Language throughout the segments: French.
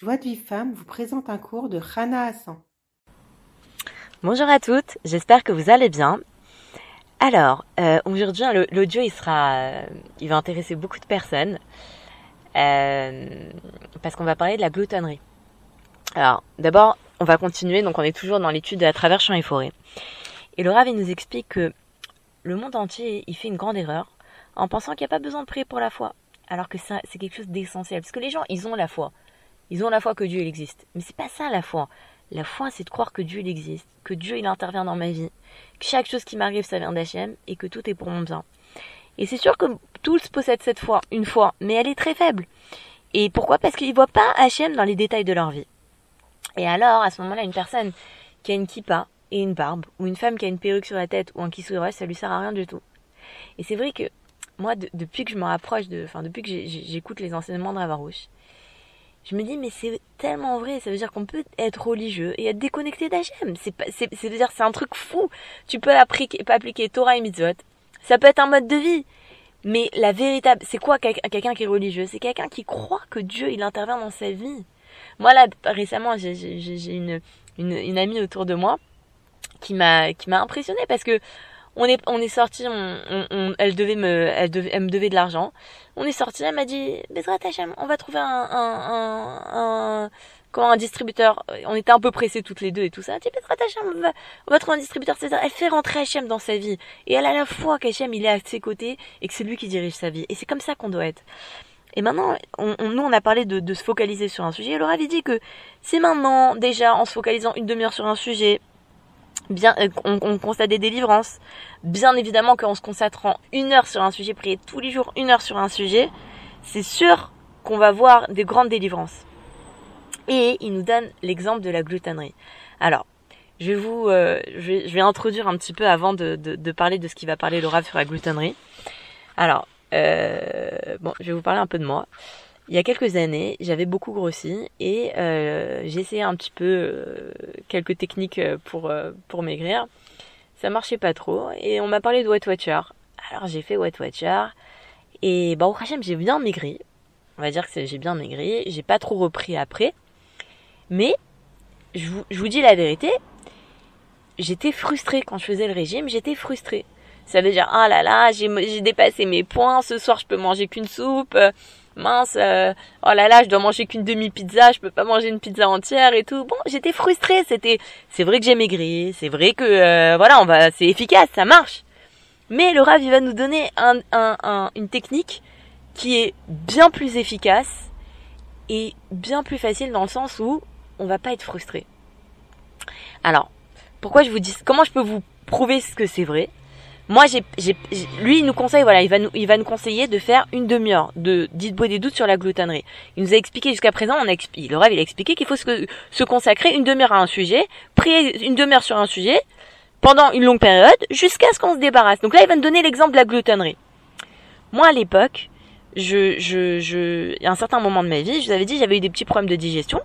Joie de vie femme vous présente un cours de Rana Hassan. Bonjour à toutes, j'espère que vous allez bien. Alors, euh, aujourd'hui, hein, l'audio, il sera, euh, il va intéresser beaucoup de personnes euh, parce qu'on va parler de la gloutonnerie. Alors, d'abord, on va continuer. Donc, on est toujours dans l'étude de la travers champs et forêts. Et le Rav, il nous explique que le monde entier, il fait une grande erreur en pensant qu'il n'y a pas besoin de prier pour la foi, alors que c'est quelque chose d'essentiel. Parce que les gens, ils ont la foi. Ils ont la foi que Dieu il existe. Mais c'est pas ça la foi. La foi, c'est de croire que Dieu il existe, que Dieu il intervient dans ma vie, que chaque chose qui m'arrive ça vient d'Hachem et que tout est pour mon bien. Et c'est sûr que tous possèdent cette foi, une foi, mais elle est très faible. Et pourquoi? Parce qu'ils voient pas Hachem dans les détails de leur vie. Et alors, à ce moment-là, une personne qui a une kippa et une barbe, ou une femme qui a une perruque sur la tête ou un kissouret, ça lui sert à rien du tout. Et c'est vrai que moi, depuis que je me rapproche de, enfin, depuis que j'écoute les enseignements de Ravarouche, je me dis mais c'est tellement vrai ça veut dire qu'on peut être religieux et être déconnecté d'Hachem. C'est c'est un truc fou. Tu peux appliquer pas appliquer Torah et mitzvot. Ça peut être un mode de vie. Mais la véritable c'est quoi quelqu'un qui est religieux? C'est quelqu'un qui croit que Dieu il intervient dans sa vie. Moi là récemment j'ai une, une une amie autour de moi qui m'a qui m'a impressionné parce que on est on est sorti elle devait me elle, devait, elle me devait de l'argent. On est sorti elle m'a dit Bezrat Hachem on va trouver un un, un, comment un distributeur. On était un peu pressés toutes les deux et tout ça. Hachem on va, on va trouver un distributeur elle fait rentrer Hachem dans sa vie. Et elle a la foi qu'Hachem il est à ses côtés et que c'est lui qui dirige sa vie. Et c'est comme ça qu'on doit être. Et maintenant, on, nous, on a parlé de, de, se focaliser sur un sujet. Et Laura avait dit que si maintenant, déjà, en se focalisant une demi-heure sur un sujet, euh, on, constate des délivrances. Bien évidemment qu'en se consacrant une heure sur un sujet, prier tous les jours une heure sur un sujet, c'est sûr qu'on va voir des grandes délivrances. Et il nous donne l'exemple de la gloutonnerie. Alors, je vais vous, euh, vais, introduire un petit peu avant de, parler de ce qui va parler Laura sur la gloutonnerie. Alors, euh, bon, je vais vous parler un peu de moi il y a quelques années, j'avais beaucoup grossi et euh, essayé un petit peu euh, quelques techniques euh, pour euh, pour maigrir. Ça marchait pas trop et on m'a parlé de Wet Watcher. Alors j'ai fait Wet Watcher et bah au Hachem j'ai bien maigri. On va dire que j'ai bien maigri, j'ai pas trop repris après. Mais je vous, je vous dis la vérité, j'étais frustrée quand je faisais le régime, j'étais frustrée. Ça veut dire ah là là, j'ai dépassé mes points, ce soir je peux manger qu'une soupe mince, euh, oh là là, je dois manger qu'une demi-pizza, je peux pas manger une pizza entière et tout. Bon, j'étais frustrée, c'était, c'est vrai que j'ai maigri, c'est vrai que, euh, voilà, on va, c'est efficace, ça marche. Mais le Rav, va nous donner un, un, une technique qui est bien plus efficace et bien plus facile dans le sens où on va pas être frustré. Alors, pourquoi je vous dis, comment je peux vous prouver ce que c'est vrai? Moi, j'ai, j'ai, lui, il nous conseille, voilà, il va nous, il va nous conseiller de faire une demi-heure de dites des doutes sur la gloutonnerie. Il nous a expliqué jusqu'à présent, on a expliqué, le rêve, il a expliqué qu'il faut se, consacrer une demi-heure à un sujet, prier une demi-heure sur un sujet pendant une longue période jusqu'à ce qu'on se débarrasse. Donc là, il va nous donner l'exemple de la gloutonnerie. Moi, à l'époque, je, je, je, à un certain moment de ma vie, je vous avais dit, j'avais eu des petits problèmes de digestion.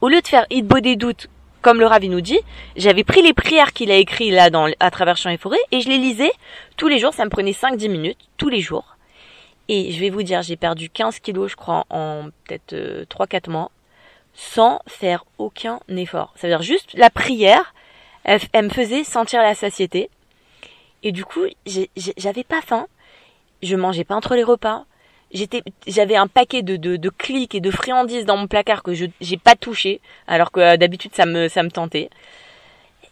Au lieu de faire Hitbo des doutes comme le Ravi nous dit, j'avais pris les prières qu'il a écrites là dans, à travers champs et forêts et je les lisais tous les jours. Ça me prenait 5-10 minutes tous les jours. Et je vais vous dire, j'ai perdu 15 kilos, je crois, en peut-être 3-4 euh, mois, sans faire aucun effort. Ça veut dire juste la prière, elle, elle me faisait sentir la satiété. Et du coup, j'avais pas faim. Je mangeais pas entre les repas j'étais j'avais un paquet de, de, de clics et de friandises dans mon placard que je j'ai pas touché alors que euh, d'habitude ça me ça me tentait.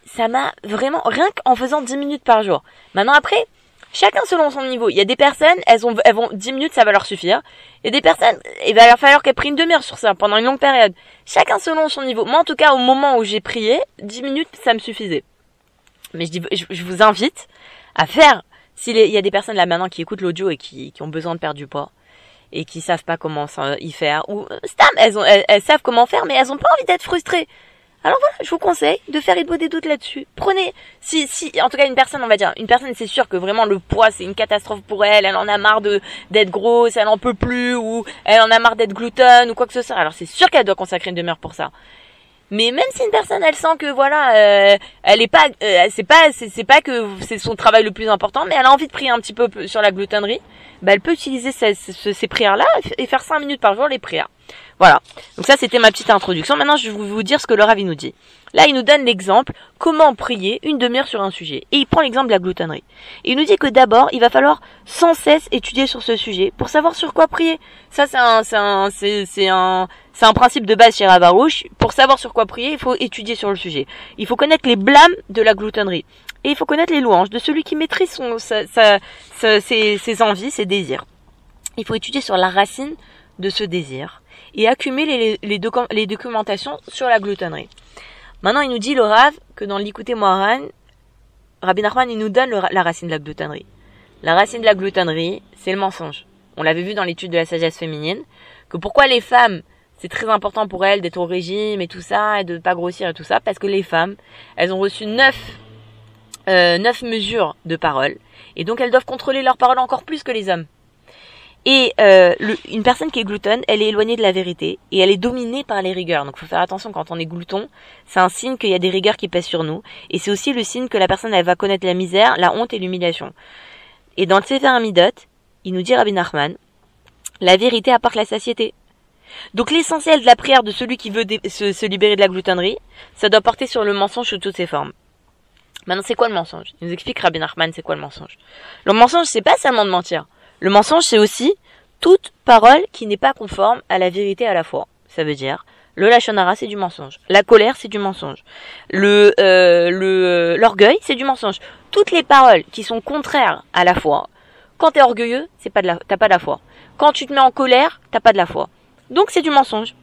Ça m'a vraiment rien qu'en faisant 10 minutes par jour. Maintenant après chacun selon son niveau. Il y a des personnes elles ont elles vont 10 minutes ça va leur suffire. Et des personnes il va leur falloir qu'elles prennent une demi-heure sur ça pendant une longue période. Chacun selon son niveau. Moi en tout cas au moment où j'ai prié 10 minutes ça me suffisait. Mais je dis je, vous invite à faire. S'il y a des personnes là maintenant qui écoutent l'audio et qui, qui ont besoin de perdre du poids et qui savent pas comment y faire. Ou stam elles, ont, elles, savent comment faire mais elles ont pas envie d'être frustrées. Alors voilà je vous conseille de faire beau des doutes là-dessus. Prenez si si en tout cas une personne on va dire une personne c'est sûr que vraiment le poids c'est une catastrophe pour elle elle en a marre de d'être grosse elle en peut plus ou elle en a marre d'être gluten ou quoi que ce soit. Alors c'est sûr qu'elle doit consacrer une demeure pour ça mais même si une personne elle sent que voilà euh, elle est pas euh, c'est pas c'est pas que c'est son travail le plus important mais elle a envie de prier un petit peu sur la gloutonnerie bah elle peut utiliser ces, ces, prières là et faire 5 minutes par jour les prières Voilà. Donc ça, c'était ma petite introduction. Maintenant, je vais vous dire ce que le Ravi nous dit. Là, il nous donne l'exemple comment prier une demi-heure sur un sujet. Et il prend l'exemple de la gloutonnerie. Il nous dit que d'abord, il va falloir sans cesse étudier sur ce sujet pour savoir sur quoi prier. Ça, c'est un, c'est un, c'est, un, c'est un principe de base chez Ravarouche. Pour savoir sur quoi prier, il faut étudier sur le sujet. Il faut connaître les blâmes de la gloutonnerie. Et il faut connaître les louanges de celui qui maîtrise ses, envies, ses désirs. Il faut étudier sur la racine de ce désir et accumuler les, les, documentations sur la gloutonnerie. Maintenant, il nous dit le Rav que dans l'écouter Moharan, Rabbi Nachman, il nous donne la racine de la gloutonnerie. La racine de la gloutonnerie, c'est le mensonge. On l'avait vu dans l'étude de la sagesse féminine, que pourquoi les femmes, c'est très important pour elles d'être au régime et tout ça, et de ne pas grossir et tout ça, parce que les femmes, elles ont reçu neuf, euh, neuf mesures de parole, et donc elles doivent contrôler leurs paroles encore plus que les hommes. Et euh, une personne qui est gloutonne, elle est éloignée de la vérité et elle est dominée par les rigueurs. Donc il faut faire attention quand on est glouton, c'est un signe qu'il y a des rigueurs qui pèsent sur nous. Et c'est aussi le signe que la personne elle va connaître la misère, la honte et l'humiliation. Et dans le Sefer Amidot, il nous dit Rabbi Nachman, la vérité apporte la satiété. Donc l'essentiel de la prière de celui qui veut se, libérer de la gloutonnerie, ça doit porter sur le mensonge sous toutes ses formes. Maintenant, c'est quoi le mensonge? Il nous explique Rabbi Nachman, c'est quoi le mensonge? Le mensonge, c'est pas seulement de mentir. Le mensonge, c'est aussi toute parole qui n'est pas conforme à la vérité à la fois. Ça veut dire, le lachonara, c'est du mensonge. La colère, c'est du mensonge. Le euh, le l'orgueil, c'est du mensonge. Toutes les paroles qui sont contraires à la foi. Quand t'es orgueilleux, c'est pas de la, t'as pas de la foi. Quand tu te mets en colère, t'as pas de la foi. Donc c'est du mensonge.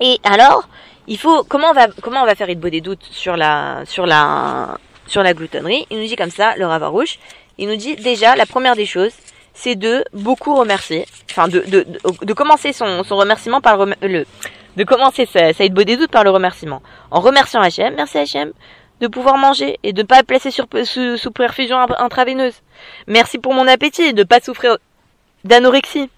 Et alors, il faut comment on va comment on va faire Idbo des doutes sur la sur la sur la gloutonnerie Il nous dit comme ça, le Ravarouche. Il nous dit déjà la première des choses, c'est de beaucoup remercier, enfin de, de, de, commencer son, son remerciement par le, de commencer ça beau des doutes par le remerciement. En remerciant Hachem, merci Hachem, de pouvoir manger et de ne pas placer sur, sous, sous perfusion intraveineuse. Merci pour mon appétit, de ne pas souffrir d'anorexie.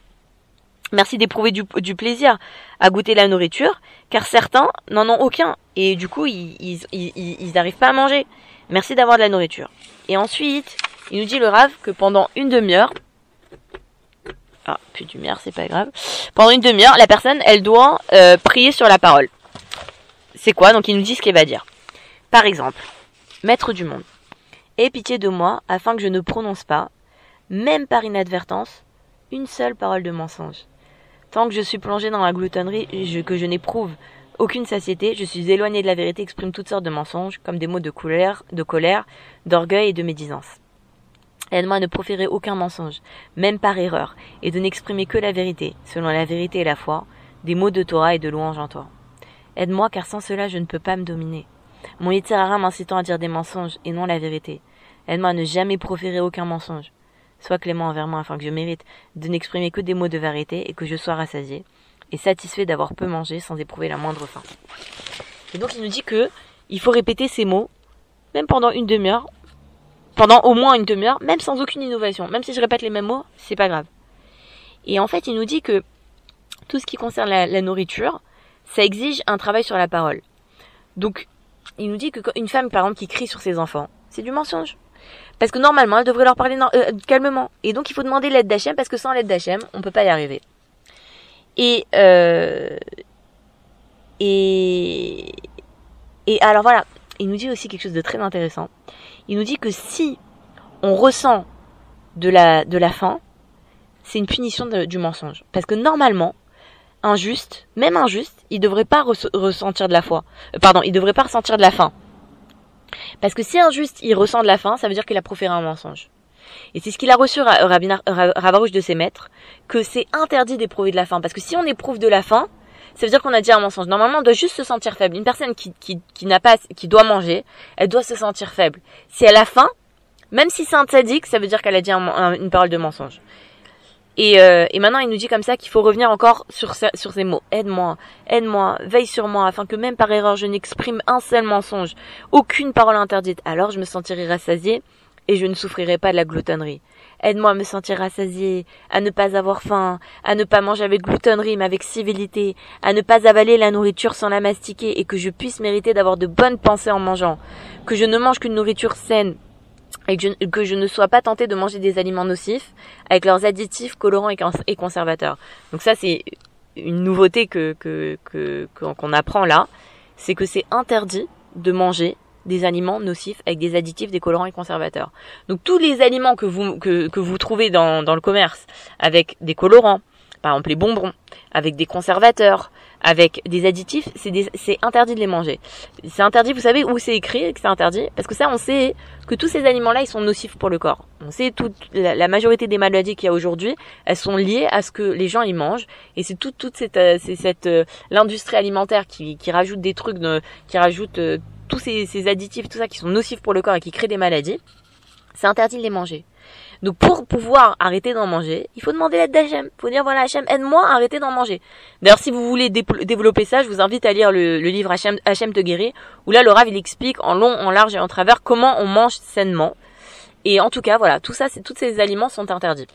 Merci d'éprouver du, plaisir à goûter la nourriture, car certains n'en ont aucun et du coup ils ils pas à manger. Merci d'avoir de la nourriture. Et ensuite, il nous dit le rave que pendant une demi-heure, ah, plus du lumière, c'est pas grave. Pendant une demi-heure, la personne, elle doit euh, prier sur la parole. C'est quoi? Donc il nous dit ce qu'elle va dire. Par exemple, Maître du monde, aie pitié de moi afin que je ne prononce pas, même par inadvertance, une seule parole de mensonge. Tant que je suis plongé dans la gloutonnerie, que je n'éprouve aucune satiété, je suis éloigné de la vérité, exprime toutes sortes de mensonges, comme des mots de colère, de colère, d'orgueil et de médisance. Aide-moi à ne proférer aucun mensonge, même par erreur, et de n'exprimer que la vérité, selon la vérité et la foi, des mots de Torah et de louange en toi. Aide-moi car sans cela je ne peux pas me dominer. Mon Yitzhara m'incitant à dire des mensonges et non la vérité. Aide-moi à ne jamais proférer aucun mensonge. Sois clément envers moi afin que je mérite de n'exprimer que des mots de vérité et que je sois rassasié et satisfait d'avoir peu mangé sans éprouver la moindre faim. Et donc il nous dit que il faut répéter ces mots, même pendant une demi-heure, pendant au moins une demi-heure, même sans aucune innovation. Même si je répète les mêmes mots, c'est pas grave. Et en fait, il nous dit que tout ce qui concerne la, nourriture, ça exige un travail sur la parole. Donc, il nous dit qu'une femme, par exemple, qui crie sur ses enfants, c'est du mensonge. Parce que normalement, elle devrait leur parler euh, calmement. Et donc, il faut demander l'aide d'Hachem, parce que sans l'aide d'Hachem, on peut pas y arriver. Et, euh, et, et alors voilà, il nous dit aussi quelque chose de très intéressant il nous dit que si on ressent de la, de la faim, c'est une punition du mensonge. Parce que normalement, injuste, même injuste, il devrait pas ressentir de la foi. Euh, pardon, il devrait pas ressentir de la faim. Parce que si injuste, il ressent de la faim, ça veut dire qu'il a proféré un mensonge. Et c'est ce qu'il a reçu Ravarouche de ses maîtres, que c'est interdit d'éprouver de la faim. Parce que si on éprouve de la faim, ça veut dire qu'on a dit un mensonge. Normalement, on doit juste se sentir faible. Une personne qui, qui, qui n'a pas, qui doit manger, elle doit se sentir faible. Si elle a faim, même si c'est un tzaddik, ça veut dire qu'elle a dit une parole de mensonge. Et, euh, et, maintenant, il nous dit comme ça qu'il faut revenir encore sur, sur ces mots. Aide-moi, aide-moi, veille sur moi, afin que même par erreur, je n'exprime un seul mensonge, aucune parole interdite. Alors je me sentirai rassasié et je ne souffrirai pas de la gloutonnerie. Aide-moi à me sentir rassasié, à ne pas avoir faim, à ne pas manger avec gloutonnerie mais avec civilité, à ne pas avaler la nourriture sans la mastiquer et que je puisse mériter d'avoir de bonnes pensées en mangeant, que je ne mange qu'une nourriture saine et que je, ne sois pas tenté de manger des aliments nocifs avec leurs additifs, colorants et, conservateurs. Donc ça c'est une nouveauté que qu'on apprend là, c'est que c'est interdit de manger des aliments nocifs avec des additifs, des colorants et conservateurs. Donc tous les aliments que vous que, que vous trouvez dans, dans le commerce avec des colorants, par exemple les bonbons, avec des conservateurs, avec des additifs, c'est interdit de les manger. C'est interdit, vous savez où c'est écrit que c'est interdit? Parce que ça, on sait que tous ces aliments-là, ils sont nocifs pour le corps. On sait toute la, majorité des maladies qu'il y a aujourd'hui, elles sont liées à ce que les gens y mangent. Et c'est toute toute cette, euh, cette euh, l'industrie alimentaire qui, qui rajoute des trucs, qui rajoute euh, tous ces, ces additifs, tout ça qui sont nocifs pour le corps et qui créent des maladies. C'est interdit de les manger. Donc pour pouvoir arrêter d'en manger, il faut demander l'aide d'Hachem. Il faut dire voilà Hachem, aide-moi à arrêter d'en manger. D'ailleurs si vous voulez développer ça, je vous invite à lire le, livre Hachem, te guérit, où là le il explique en long, en large et en travers comment on mange sainement. Et en tout cas voilà, tout ça, tous ces aliments sont interdits.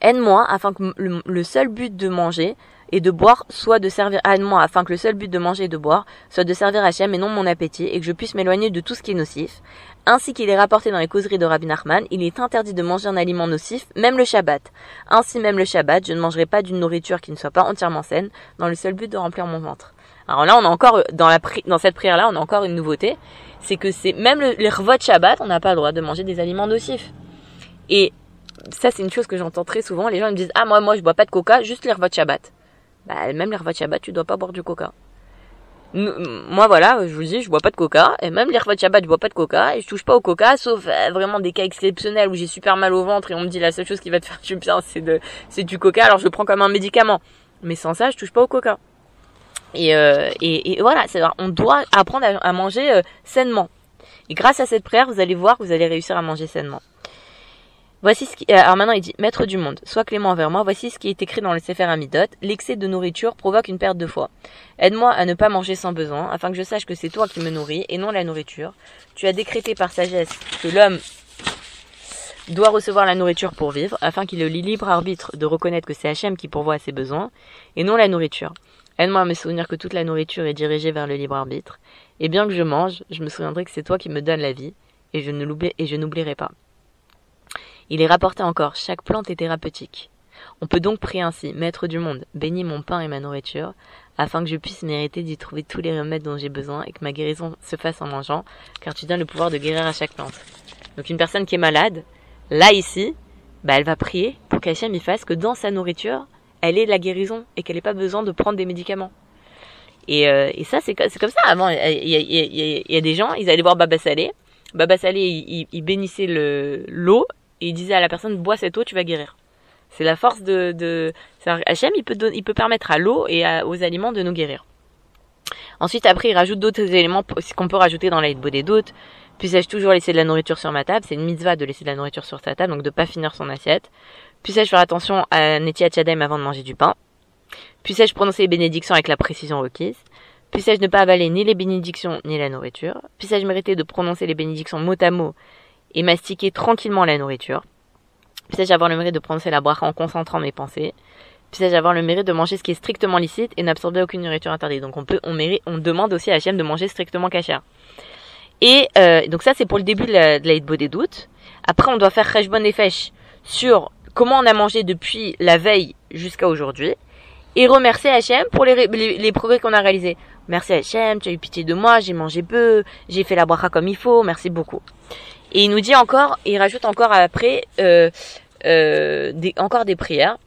Aide-moi afin que le, seul but de manger et de boire soit de servir à moi afin que le seul but de manger et de boire soit de servir Hachem et non mon appétit et que je puisse m'éloigner de tout ce qui est nocif. Ainsi qu'il est rapporté dans les causeries de Rabbi Nachman, il est interdit de manger un aliment nocif, même le Shabbat. Ainsi même le Shabbat, je ne mangerai pas d'une nourriture qui ne soit pas entièrement saine, dans le seul but de remplir mon ventre. Alors là, on a encore, dans, cette prière-là, on a encore une nouveauté, c'est que c'est même le, les Shabbat, on n'a pas le droit de manger des aliments nocifs. Et ça, c'est une chose que j'entends très souvent. Les gens me disent, ah, moi, moi, je bois pas de coca, juste les Shabbat. Bah, même les Shabbat, tu dois pas boire du coca moi voilà, je vous dis, je bois pas de coca, et même de Shabbat, je bois pas de coca, et je touche pas au coca, sauf euh, vraiment des cas exceptionnels où j'ai super mal au ventre et on me dit la seule chose qui va te faire du bien, c'est de, c'est du coca, alors je le prends comme un médicament. Mais sans ça, je touche pas au coca. Et, euh, et, voilà, c'est on doit apprendre à, manger euh, sainement. Et grâce à cette prière, vous allez voir que vous allez réussir à manger sainement. Voici ce qui, euh, alors maintenant il dit, Maître du monde, sois clément envers moi, voici ce qui est écrit dans le Sefer Amidot, l'excès de nourriture provoque une perte de foi. Aide-moi à ne pas manger sans besoin, afin que je sache que c'est toi qui me nourris et non la nourriture. Tu as décrété par sagesse que l'homme doit recevoir la nourriture pour vivre, afin qu'il ait le libre arbitre de reconnaître que c'est Hachem qui pourvoit à ses besoins, et non la nourriture. Aide-moi à me souvenir que toute la nourriture est dirigée vers le libre arbitre, et bien que je mange, je me souviendrai que c'est toi qui me donnes la vie, et je n'oublierai pas. Il est rapporté encore, chaque plante est thérapeutique. On peut donc prier ainsi, Maître du monde, bénis mon pain et ma nourriture, afin que je puisse mériter d'y trouver tous les remèdes dont j'ai besoin et que ma guérison se fasse en mangeant, car tu donnes le pouvoir de guérir à chaque plante. Donc une personne qui est malade, là ici, bah elle va prier pour qu'Hachem y fasse que dans sa nourriture, elle ait la guérison et qu'elle n'ait pas besoin de prendre des médicaments. Et, euh, ça, c'est comme ça. Avant, il y, a, des gens, ils allaient voir Baba Salé. Baba Salé, il, il bénissait l'eau et il disait à la personne bois cette eau, tu vas guérir. C'est la force de, de Hachem, il peut, il peut permettre à l'eau et aux aliments de nous guérir. Ensuite, après, il rajoute d'autres éléments qu'on peut rajouter dans l'aide des doutes. Puissais-je toujours laisser de la nourriture sur ma table C'est une mitzvah de laisser de la nourriture sur sa table, donc de pas finir son assiette. Puissais-je faire attention à Neti Chadem avant de manger du pain Puissais-je prononcer les bénédictions avec la précision requise Puissais-je ne pas avaler ni les bénédictions ni la nourriture Puissais-je mériter de prononcer les bénédictions mot à mot et mastiquer tranquillement la nourriture. Puissais-je avoir le mérite de prononcer la bracha en concentrant mes pensées. Puissais-je avoir le mérite de manger ce qui est strictement licite et n'absorber aucune nourriture interdite. Donc on peut, on mérite, on demande aussi à Hachem de manger strictement cachère. Et euh, donc ça c'est pour le début de la, de des doutes. Après on doit faire Rejbon et Fesh sur comment on a mangé depuis la veille jusqu'à aujourd'hui et remercier Hachem pour les, les, progrès qu'on a réalisés. Merci Hachem, tu as eu pitié de moi, j'ai mangé peu, j'ai fait la bracha comme il faut, merci beaucoup. Et il nous dit encore, il rajoute encore après euh, euh, encore des prières.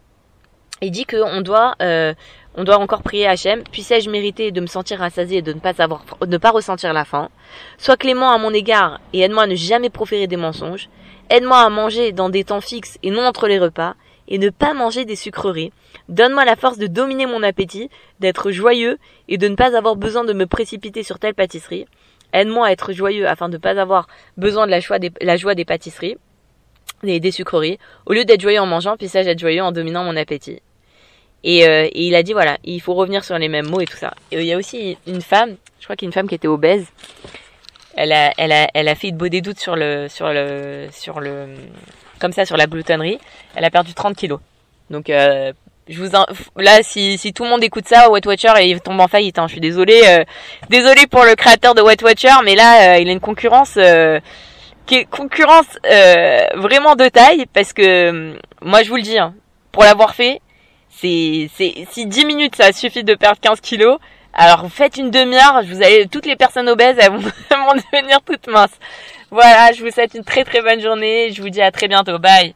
Il dit qu'on doit, euh, on doit encore prier Hachem. Puissais-je mériter de me sentir rassasié et de ne pas avoir, de ne pas ressentir la faim? Sois clément à mon égard et aide-moi à ne jamais proférer des mensonges. Aide-moi à manger dans des temps fixes et non entre les repas et ne pas manger des sucreries. Donne-moi la force de dominer mon appétit, d'être joyeux et de ne pas avoir besoin de me précipiter sur telle pâtisserie. Aide-moi à être joyeux afin de ne pas avoir besoin de la joie des, la joie des pâtisseries, des, des sucreries. Au lieu d'être joyeux en mangeant, puissais-je être joyeux en dominant mon appétit. Et, euh, et, il a dit voilà, il faut revenir sur les mêmes mots et tout ça. Et il y a aussi une femme, je crois qu'il y a une femme qui était obèse. Elle a, elle a, elle a fait de beau des doutes sur le, sur le, sur le, comme ça sur la gloutonnerie. Elle a perdu 30 kilos. Donc euh, je vous là si, si tout le monde écoute ça Wet Watcher il tombe en faillite hein, je suis désolé euh... désolé pour le créateur de Wet Watcher mais là euh, il a une concurrence euh... qui est concurrence euh, vraiment de taille parce que hum, moi je vous le dis hein, pour l'avoir fait c'est c'est si 10 minutes ça suffit de perdre 15 kilos alors vous faites une demi-heure vous allez toutes les personnes obèses elles vont vraiment devenir toutes minces. Voilà je vous souhaite une très très bonne journée je vous dis à très bientôt bye.